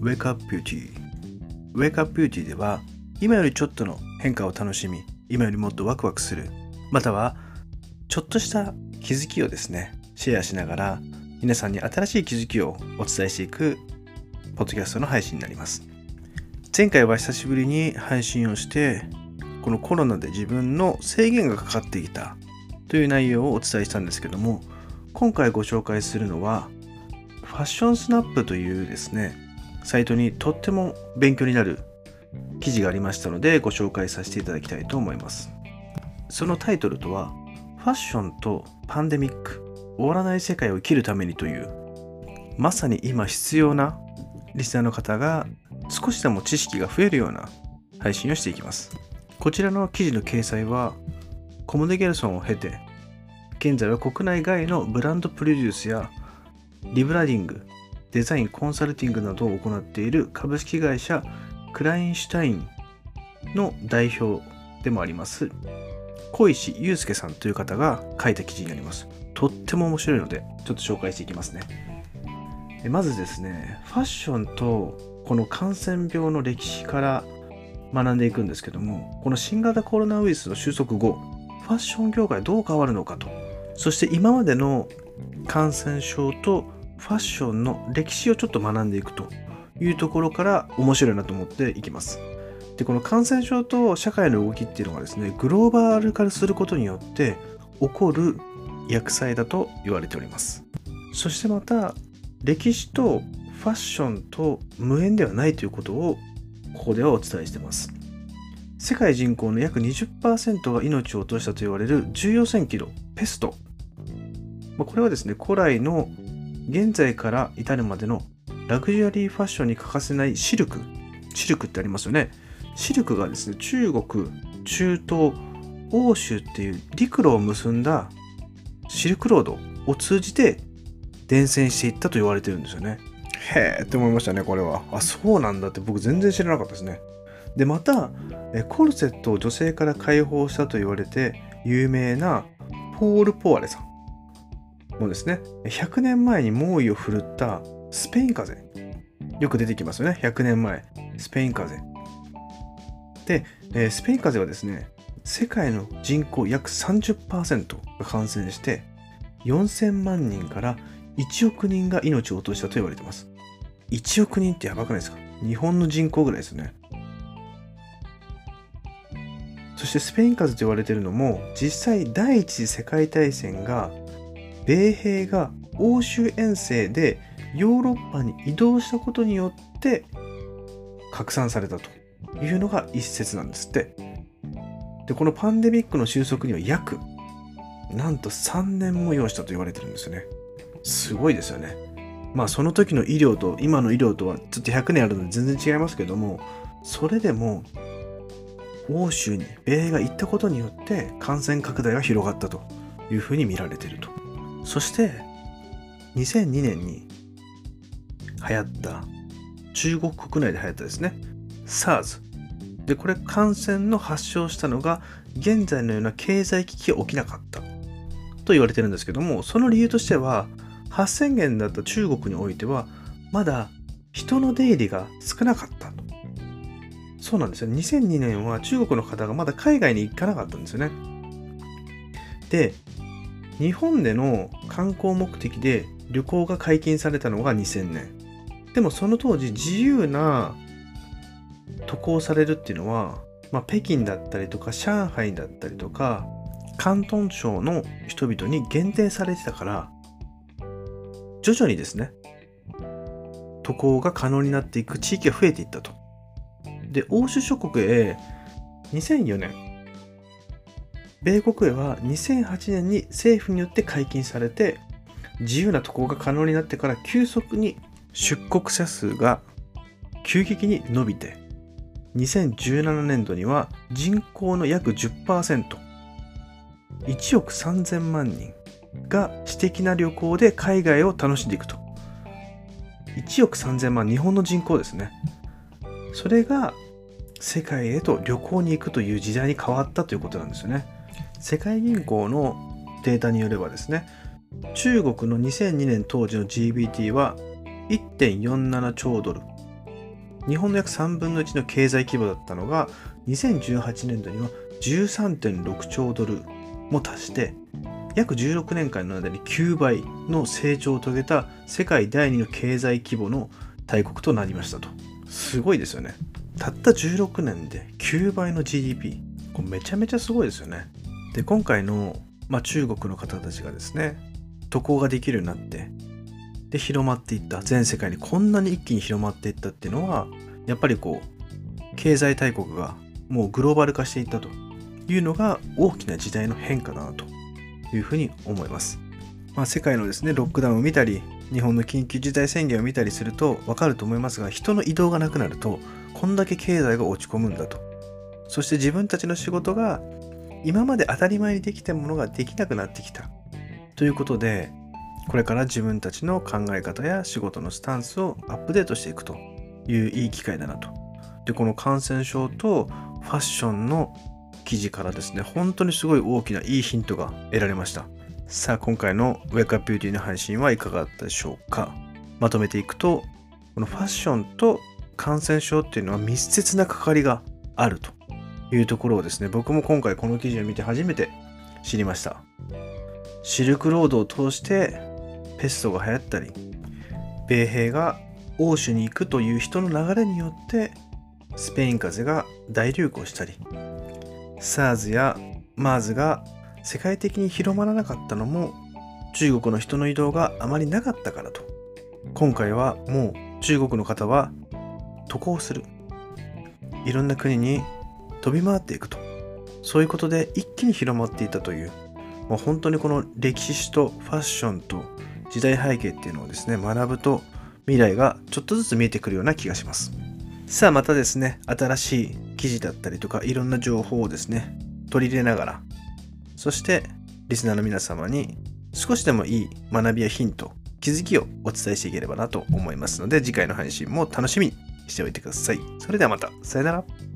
Wake Up Beauty Wake Up Beauty では今よりちょっとの変化を楽しみ今よりもっとワクワクするまたはちょっとした気づきをですねシェアしながら皆さんに新しい気づきをお伝えしていくポッドキャストの配信になります前回は久しぶりに配信をしてこのコロナで自分の制限がかかってきたという内容をお伝えしたんですけども今回ご紹介するのはファッションスナップというですねサイトにとっても勉強になる記事がありましたのでご紹介させていただきたいと思います。そのタイトルとはファッションとパンデミック終わらない世界を生きるためにというまさに今必要なリスナーの方が少しでも知識が増えるような配信をしていきます。こちらの記事の掲載はコムデ・ゲルソンを経て現在は国内外のブランドプロデュースやリブラディングデザインコンサルティングなどを行っている株式会社クラインシュタインの代表でもあります小石祐介さんという方が書いた記事になりますとっても面白いのでちょっと紹介していきますねまずですねファッションとこの感染病の歴史から学んでいくんですけどもこの新型コロナウイルスの収束後ファッション業界どう変わるのかと。そして今までの感染症とファッションの歴史をちょっと学んでいくというところから面白いなと思っていきます。でこの感染症と社会の動きっていうのがですねグローバル化することによって起こる薬剤だと言われております。そしてまた歴史とファッションと無縁ではないということをここではお伝えしてます。世界人口の約20%が命を落としたと言われる重要戦記のペスト。これはですね古来の現在から至るまでのラグジュアリーファッションに欠かせないシルク。シルクってありますよね。シルクがですね中国中東欧州っていう陸路を結んだシルクロードを通じて伝染していったと言われてるんですよね。へえって思いましたねこれは。あそうなんだって僕全然知らなかったですね。でまたコルセットを女性から解放したと言われて有名なポール・ポワレさんもですね100年前に猛威を振るったスペイン風。邪よく出てきますよね。100年前。スペイン風。邪で、えスペイン風邪はですね、世界の人口約30%が感染して、4000万人から1億人が命を落としたと言われてます。1億人ってやばくないですか？日本の人口ぐらいですよね。そしてスペイン風邪と言われてるのも、実際第一次世界大戦が、米兵が欧州遠征でヨーロッパに移動したことによって拡散されたというのが一説なんですって。で、このパンデミックの収束には約、なんと3年も要したと言われてるんですよね。すごいですよね。まあその時の医療と今の医療とはちょっと100年あるので全然違いますけども、それでも欧州に米兵が行ったことによって感染拡大が広がったというふうに見られていると。そして2002年に流行った中国国内で流行ったですね。SARS でこれ感染の発症したのが現在のような経済危機が起きなかった。と言われてるんですけどもその理由としては発生源だった中国においてはまだ人の出入りが少なかった。とそうなんですよ。2002年は中国の方がまだ海外に行かなかったんですよね。で日本での観光目的で旅行が解禁されたのが2000年でもその当時自由な渡航されるっていうのは、まあ、北京だったりとか上海だったりとか広東省の人々に限定されてたから徐々にですね渡航が可能になっていく地域が増えていったと。で欧州諸国へ2004年米国へは2008年に政府によって解禁されて自由な渡航が可能になってから急速に出国者数が急激に伸びて2017年度には人口の約10%、1億3000万人が私的な旅行で海外を楽しんでいくと。1億3000万、日本の人口ですね。それが世界へと旅行に行くという時代に変わったということなんですよね。世界銀行のデータによればですね、中国の2002年当時の GBT は1.47兆ドル。日本の約3分の1の経済規模だったのが2018年度には13.6兆ドルも達して約16年間の間に9倍の成長を遂げた世界第2の経済規模の大国となりましたと。すごいですよね。たった16年で9倍の GDP これめちゃめちゃすごいですよね。で今回の、まあ、中国の方たちがですね渡航ができるようになってで広まっていった全世界にこんなに一気に広まっていったっていうのはやっぱりこう経済大国がもうグローバル化していったというのが大きな時代の変化だなというふうに思います。まあ、世界のですねロックダウンを見たり日本の緊急事態宣言を見たりするとわかると思いますが人の移動がなくなるとこんだけ経済が落ち込むんだとそして自分たちの仕事が今まで当たり前にできたものができなくなってきたということでこれから自分たちの考え方や仕事のスタンスをアップデートしていくといういい機会だなと。で、この感染症とファッションの記事からですね、本当にすごい大きないいヒントが得られました。さあ、今回の Wake Up Beauty の配信はいかがだったでしょうかまとめていくと、このファッションと感染症っていうのは密接な関わりがあるというところをですね、僕も今回この記事を見て初めて知りました。シルクロードを通してペストが流行ったり米兵が欧州に行くという人の流れによってスペイン風邪が大流行したり SARS や MERS が世界的に広まらなかったのも中国の人の移動があまりなかったからと今回はもう中国の方は渡航するいろんな国に飛び回っていくと。そういうことで一気に広まっていたというもう本当にこの歴史史とファッションと時代背景っていうのをですね学ぶと未来がちょっとずつ見えてくるような気がします。さあまたですね新しい記事だったりとかいろんな情報をですね取り入れながらそしてリスナーの皆様に少しでもいい学びやヒント気づきをお伝えしていければなと思いますので次回の配信も楽しみにしておいてください。それではまたさよなら。